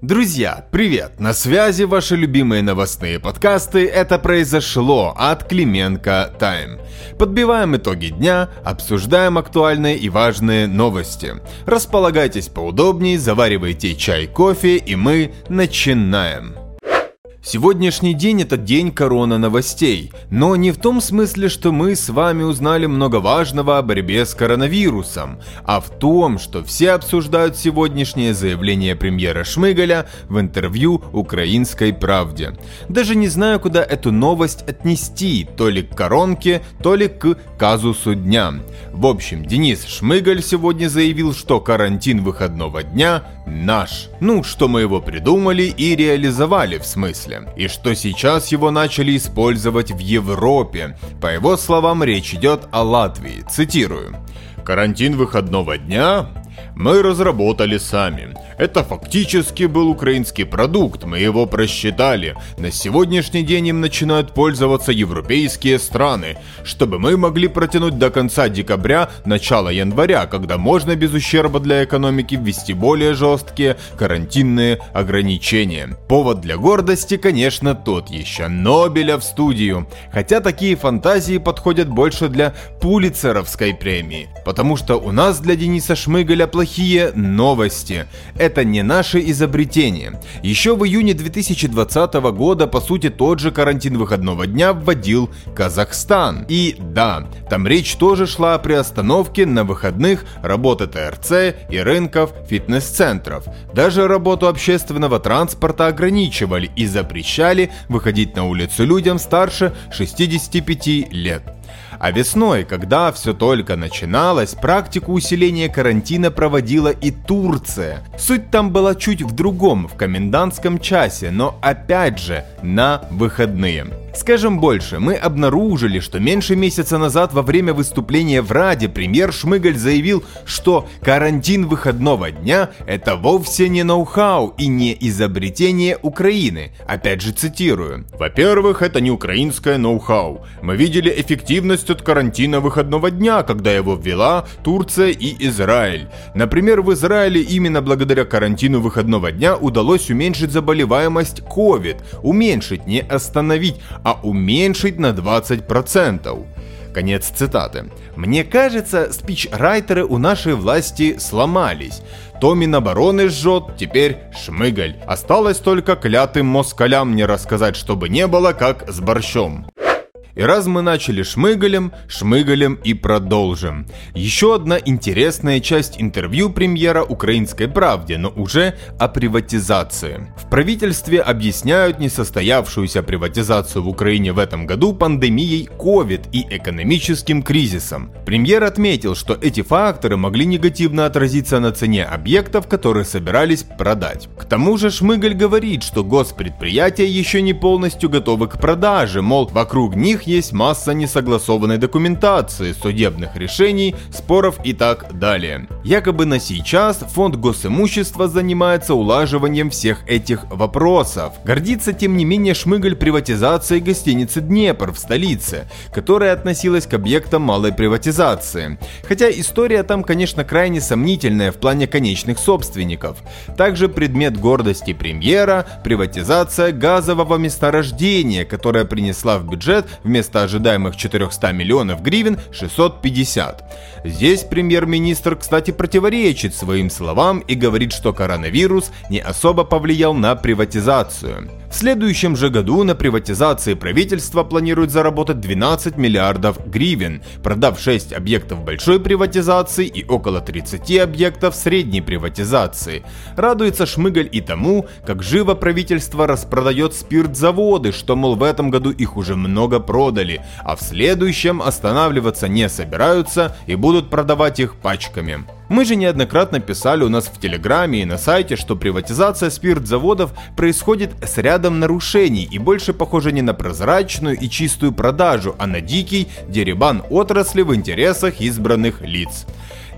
Друзья, привет! На связи ваши любимые новостные подкасты «Это произошло» от Клименко Тайм. Подбиваем итоги дня, обсуждаем актуальные и важные новости. Располагайтесь поудобнее, заваривайте чай, кофе и мы начинаем. Сегодняшний день это день корона новостей, но не в том смысле, что мы с вами узнали много важного о борьбе с коронавирусом, а в том, что все обсуждают сегодняшнее заявление премьера Шмыгаля в интервью «Украинской правде». Даже не знаю, куда эту новость отнести, то ли к коронке, то ли к казусу дня. В общем, Денис Шмыгаль сегодня заявил, что карантин выходного дня наш. Ну, что мы его придумали и реализовали в смысле и что сейчас его начали использовать в Европе. По его словам, речь идет о Латвии. Цитирую. «Карантин выходного дня мы разработали сами. Это фактически был украинский продукт, мы его просчитали. На сегодняшний день им начинают пользоваться европейские страны, чтобы мы могли протянуть до конца декабря, начала января, когда можно без ущерба для экономики ввести более жесткие карантинные ограничения. Повод для гордости, конечно, тот еще. Нобеля в студию. Хотя такие фантазии подходят больше для Пулицеровской премии. Потому что у нас для Дениса Шмыгаля плохие новости это не наше изобретение. Еще в июне 2020 года, по сути, тот же карантин выходного дня вводил Казахстан. И да, там речь тоже шла о приостановке на выходных работы ТРЦ и рынков фитнес-центров. Даже работу общественного транспорта ограничивали и запрещали выходить на улицу людям старше 65 лет. А весной, когда все только начиналось, практику усиления карантина проводила и Турция. Суть там была чуть в другом, в комендантском часе, но опять же на выходные. Скажем больше, мы обнаружили, что меньше месяца назад во время выступления в Раде премьер Шмыгаль заявил, что карантин выходного дня – это вовсе не ноу-хау и не изобретение Украины. Опять же цитирую. Во-первых, это не украинское ноу-хау. Мы видели эффективность от карантина выходного дня, когда его ввела Турция и Израиль. Например, в Израиле именно благодаря карантину выходного дня удалось уменьшить заболеваемость COVID. Уменьшить, не остановить, а уменьшить на 20%. Конец цитаты. Мне кажется, спичрайтеры у нашей власти сломались. То Минобороны жжет, теперь Шмыгаль. Осталось только клятым москалям не рассказать, чтобы не было как с борщом. И раз мы начали шмыгалем, шмыгалем и продолжим. Еще одна интересная часть интервью премьера «Украинской правде», но уже о приватизации. В правительстве объясняют несостоявшуюся приватизацию в Украине в этом году пандемией COVID и экономическим кризисом. Премьер отметил, что эти факторы могли негативно отразиться на цене объектов, которые собирались продать. К тому же Шмыгаль говорит, что госпредприятия еще не полностью готовы к продаже, мол, вокруг них есть масса несогласованной документации, судебных решений, споров и так далее. Якобы на сейчас фонд госимущества занимается улаживанием всех этих вопросов. Гордится тем не менее Шмыгаль приватизацией гостиницы Днепр в столице, которая относилась к объектам малой приватизации. Хотя история там, конечно, крайне сомнительная в плане конечных собственников. Также предмет гордости премьера – приватизация газового месторождения, которая принесла в бюджет вместо вместо ожидаемых 400 миллионов гривен 650. Здесь премьер-министр, кстати, противоречит своим словам и говорит, что коронавирус не особо повлиял на приватизацию. В следующем же году на приватизации правительство планирует заработать 12 миллиардов гривен, продав 6 объектов большой приватизации и около 30 объектов средней приватизации. Радуется Шмыгаль и тому, как живо правительство распродает спиртзаводы, что, мол, в этом году их уже много продали, а в следующем останавливаться не собираются и будут продавать их пачками. Мы же неоднократно писали у нас в Телеграме и на сайте, что приватизация спиртзаводов происходит с рядом нарушений и больше похоже не на прозрачную и чистую продажу, а на дикий деребан отрасли в интересах избранных лиц.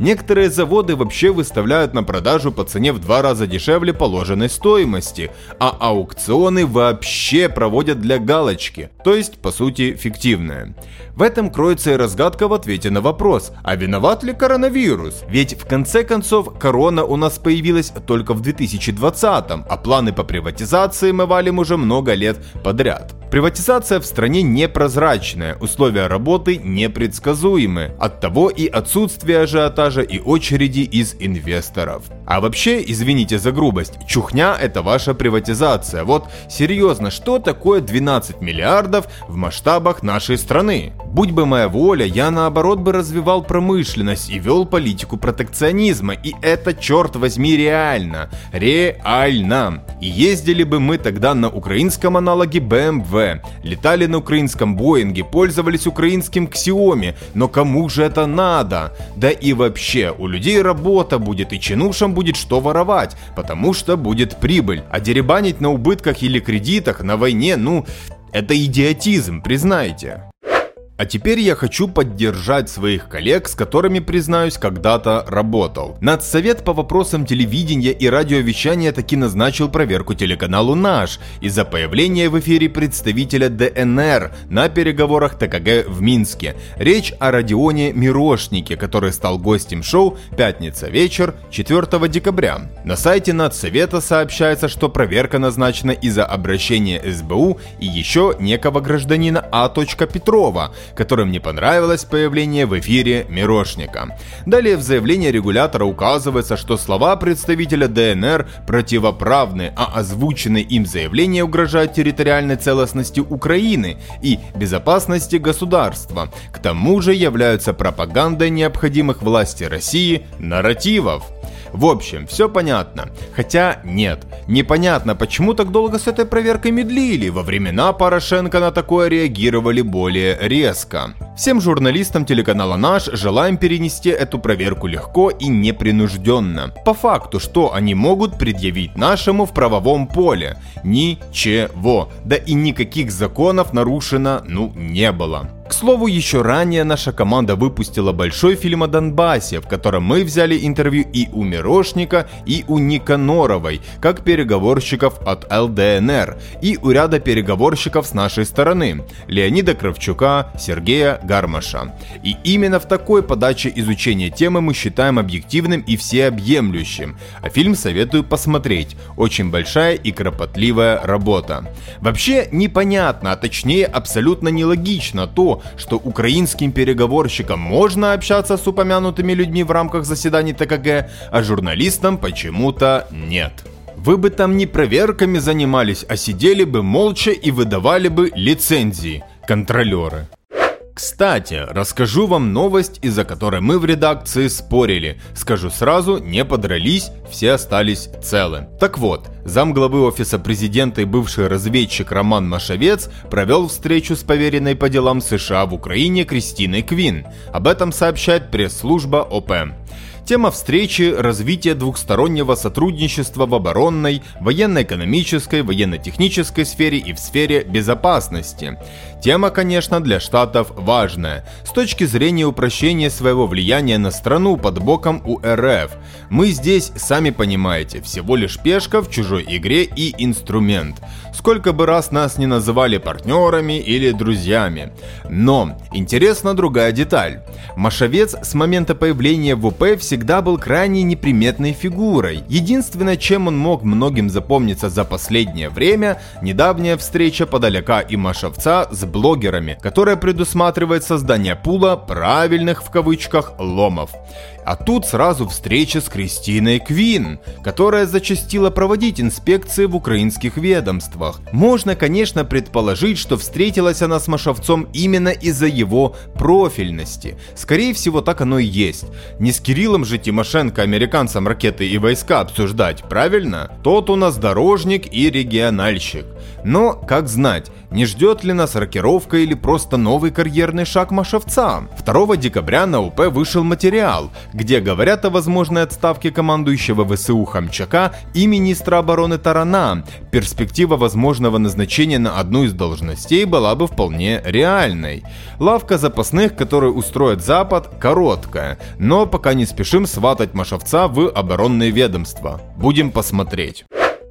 Некоторые заводы вообще выставляют на продажу по цене в два раза дешевле положенной стоимости, а аукционы вообще проводят для галочки, то есть по сути фиктивное. В этом кроется и разгадка в ответе на вопрос, а виноват ли коронавирус? Ведь в конце концов корона у нас появилась только в 2020, а планы по приватизации мы валим уже много лет подряд. Приватизация в стране непрозрачная, условия работы непредсказуемы. Оттого и отсутствие ажиотажа и очереди из инвесторов. А вообще, извините за грубость, чухня это ваша приватизация. Вот серьезно, что такое 12 миллиардов в масштабах нашей страны? Будь бы моя воля, я наоборот бы развивал промышленность и вел политику протекционизма. И это, черт возьми, реально. Реально. И ездили бы мы тогда на украинском аналоге BMW, летали на украинском Боинге, пользовались украинским Xiaomi. Но кому же это надо? Да и вообще, у людей работа будет, и чинушам будет что воровать, потому что будет прибыль. А деребанить на убытках или кредитах на войне, ну, это идиотизм, признайте. А теперь я хочу поддержать своих коллег, с которыми, признаюсь, когда-то работал. Надсовет по вопросам телевидения и радиовещания таки назначил проверку телеканалу «Наш» из-за появления в эфире представителя ДНР на переговорах ТКГ в Минске. Речь о Родионе Мирошнике, который стал гостем шоу «Пятница вечер» 4 декабря. На сайте Надсовета сообщается, что проверка назначена из-за обращения СБУ и еще некого гражданина А. Петрова, которым не понравилось появление в эфире Мирошника. Далее в заявлении регулятора указывается, что слова представителя ДНР противоправны, а озвученные им заявления угрожают территориальной целостности Украины и безопасности государства. К тому же являются пропагандой необходимых власти России нарративов. В общем, все понятно. Хотя нет, непонятно, почему так долго с этой проверкой медлили. Во времена Порошенко на такое реагировали более резко. Всем журналистам телеканала «Наш» желаем перенести эту проверку легко и непринужденно. По факту, что они могут предъявить нашему в правовом поле? Ничего. Да и никаких законов нарушено, ну, не было. К слову, еще ранее наша команда выпустила большой фильм о Донбассе, в котором мы взяли интервью и у Мирошника, и у Никаноровой, как переговорщиков от ЛДНР, и у ряда переговорщиков с нашей стороны, Леонида Кравчука, Сергея Гармаша. И именно в такой подаче изучения темы мы считаем объективным и всеобъемлющим, а фильм советую посмотреть, очень большая и кропотливая работа. Вообще непонятно, а точнее абсолютно нелогично то, что украинским переговорщикам можно общаться с упомянутыми людьми в рамках заседаний ТКГ, а журналистам почему-то нет. Вы бы там не проверками занимались, а сидели бы молча и выдавали бы лицензии, контролеры. Кстати, расскажу вам новость, из-за которой мы в редакции спорили. Скажу сразу, не подрались, все остались целы. Так вот, замглавы офиса президента и бывший разведчик Роман Машевец провел встречу с поверенной по делам США в Украине Кристиной Квин. Об этом сообщает пресс-служба ОП. Тема встречи – развитие двухстороннего сотрудничества в оборонной, военно-экономической, военно-технической сфере и в сфере безопасности. Тема, конечно, для Штатов важная, с точки зрения упрощения своего влияния на страну под боком у РФ. Мы здесь, сами понимаете, всего лишь пешка в чужой игре и инструмент. Сколько бы раз нас не называли партнерами или друзьями. Но интересна другая деталь. Машовец с момента появления в УП всегда был крайне неприметной фигурой. Единственное, чем он мог многим запомниться за последнее время, недавняя встреча подаляка и Машовца с блогерами, которая предусматривает создание пула правильных в кавычках ломов. А тут сразу встреча с Кристиной Квин, которая зачастила проводить инспекции в украинских ведомствах. Можно, конечно, предположить, что встретилась она с Машовцом именно из-за его профильности. Скорее всего, так оно и есть. Не с Кириллом же Тимошенко американцам ракеты и войска обсуждать, правильно? Тот у нас дорожник и региональщик. Но, как знать, Не ждет ли нас рокировка или просто новый карьерный шаг Машевца? 2 декабря на УП вышел материал, где говорят о возможной отставке командующего ВСУ Хамчака и министра обороны Тарана. Перспектива возможного назначения на одну из должностей была бы вполне реальной. Лавка запасных, которую устроит Запад, короткая, но пока не спешим сватать Машевца в оборонное ведомство. Будем посмотреть.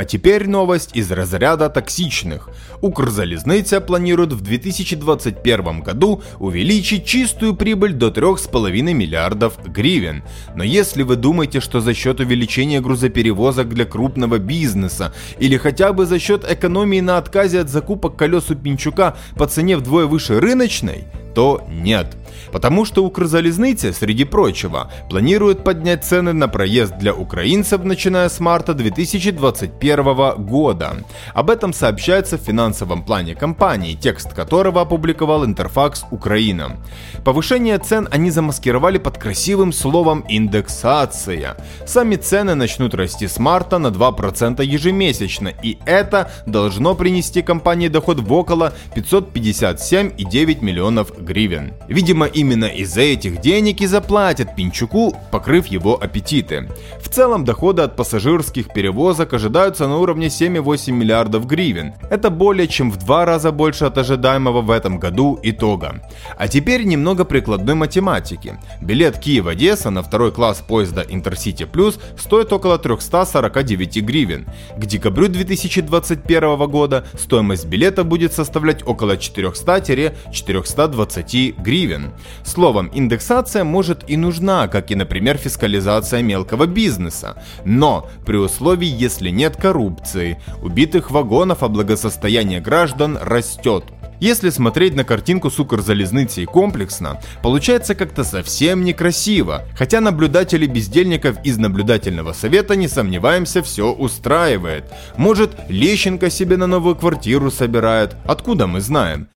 А теперь новость из разряда токсичных. Укрзалізниця планирует в 2021 году увеличить чистую прибыль до 3,5 миллиардов гривен. Но если вы думаете, что за счет увеличения грузоперевозок для крупного бизнеса или хотя бы за счет экономии на отказе от закупок колес у Пинчука по цене вдвое выше рыночной, то нет. Потому что Укрзалезница, среди прочего, планирует поднять цены на проезд для украинцев, начиная с марта 2021 года. Об этом сообщается в финансовом плане компании, текст которого опубликовал Интерфакс Украина. Повышение цен они замаскировали под красивым словом «индексация». Сами цены начнут расти с марта на 2% ежемесячно, и это должно принести компании доход в около 557,9 миллионов гривен. Видимо, именно из-за этих денег и заплатят Пинчуку, покрыв его аппетиты. В целом, доходы от пассажирских перевозок ожидаются на уровне 7,8 миллиардов гривен. Это более чем в два раза больше от ожидаемого в этом году итога. А теперь немного прикладной математики. Билет Киев-Одесса на второй класс поезда Интерсити Плюс стоит около 349 гривен. К декабрю 2021 года стоимость билета будет составлять около 400-420 гривен. Словом, индексация может и нужна, как и, например, фискализация мелкого бизнеса. Но при условии, если нет коррупции, убитых вагонов, а благосостояние граждан растет. Если смотреть на картинку с Укрзалезницей комплексно, получается как-то совсем некрасиво. Хотя наблюдатели бездельников из наблюдательного совета, не сомневаемся, все устраивает. Может, Лещенко себе на новую квартиру собирает, откуда мы знаем.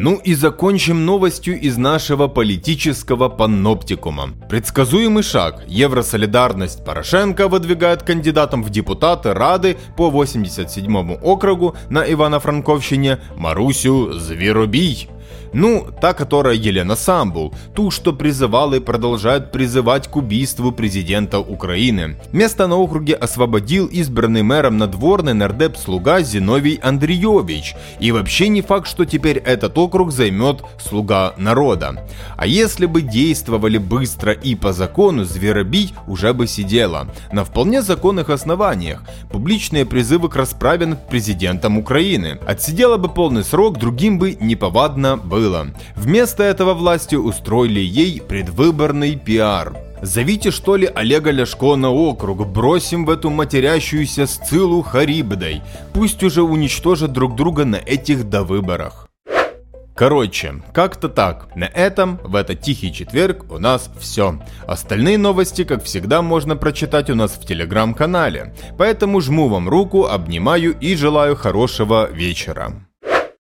Ну и закончим новостью из нашего политического паноптикума. Предсказуемый шаг. Евросолидарность Порошенко выдвигает кандидатом в депутаты Рады по 87 округу на Ивано-Франковщине Марусю Зверобий. Ну, та, которая Елена Самбул, ту, что призывала и продолжает призывать к убийству президента Украины. Место на округе освободил избранный мэром надворный нардеп-слуга Зиновий Андреевич. И вообще не факт, что теперь этот округ займет слуга народа. А если бы действовали быстро и по закону, Зверобий уже бы сидела. На вполне законных основаниях. Публичные призывы к расправе над президентом Украины. Отсидела бы полный срок, другим бы неповадно было было. Вместо этого власти устроили ей предвыборный пиар. Зовите что ли Олега Ляшко на округ, бросим в эту матерящуюся Сцилу Харибдой. Пусть уже уничтожат друг друга на этих довыборах. Короче, как-то так. На этом, в этот тихий четверг, у нас все. Остальные новости, как всегда, можно прочитать у нас в телеграм-канале. Поэтому жму вам руку, обнимаю и желаю хорошего вечера.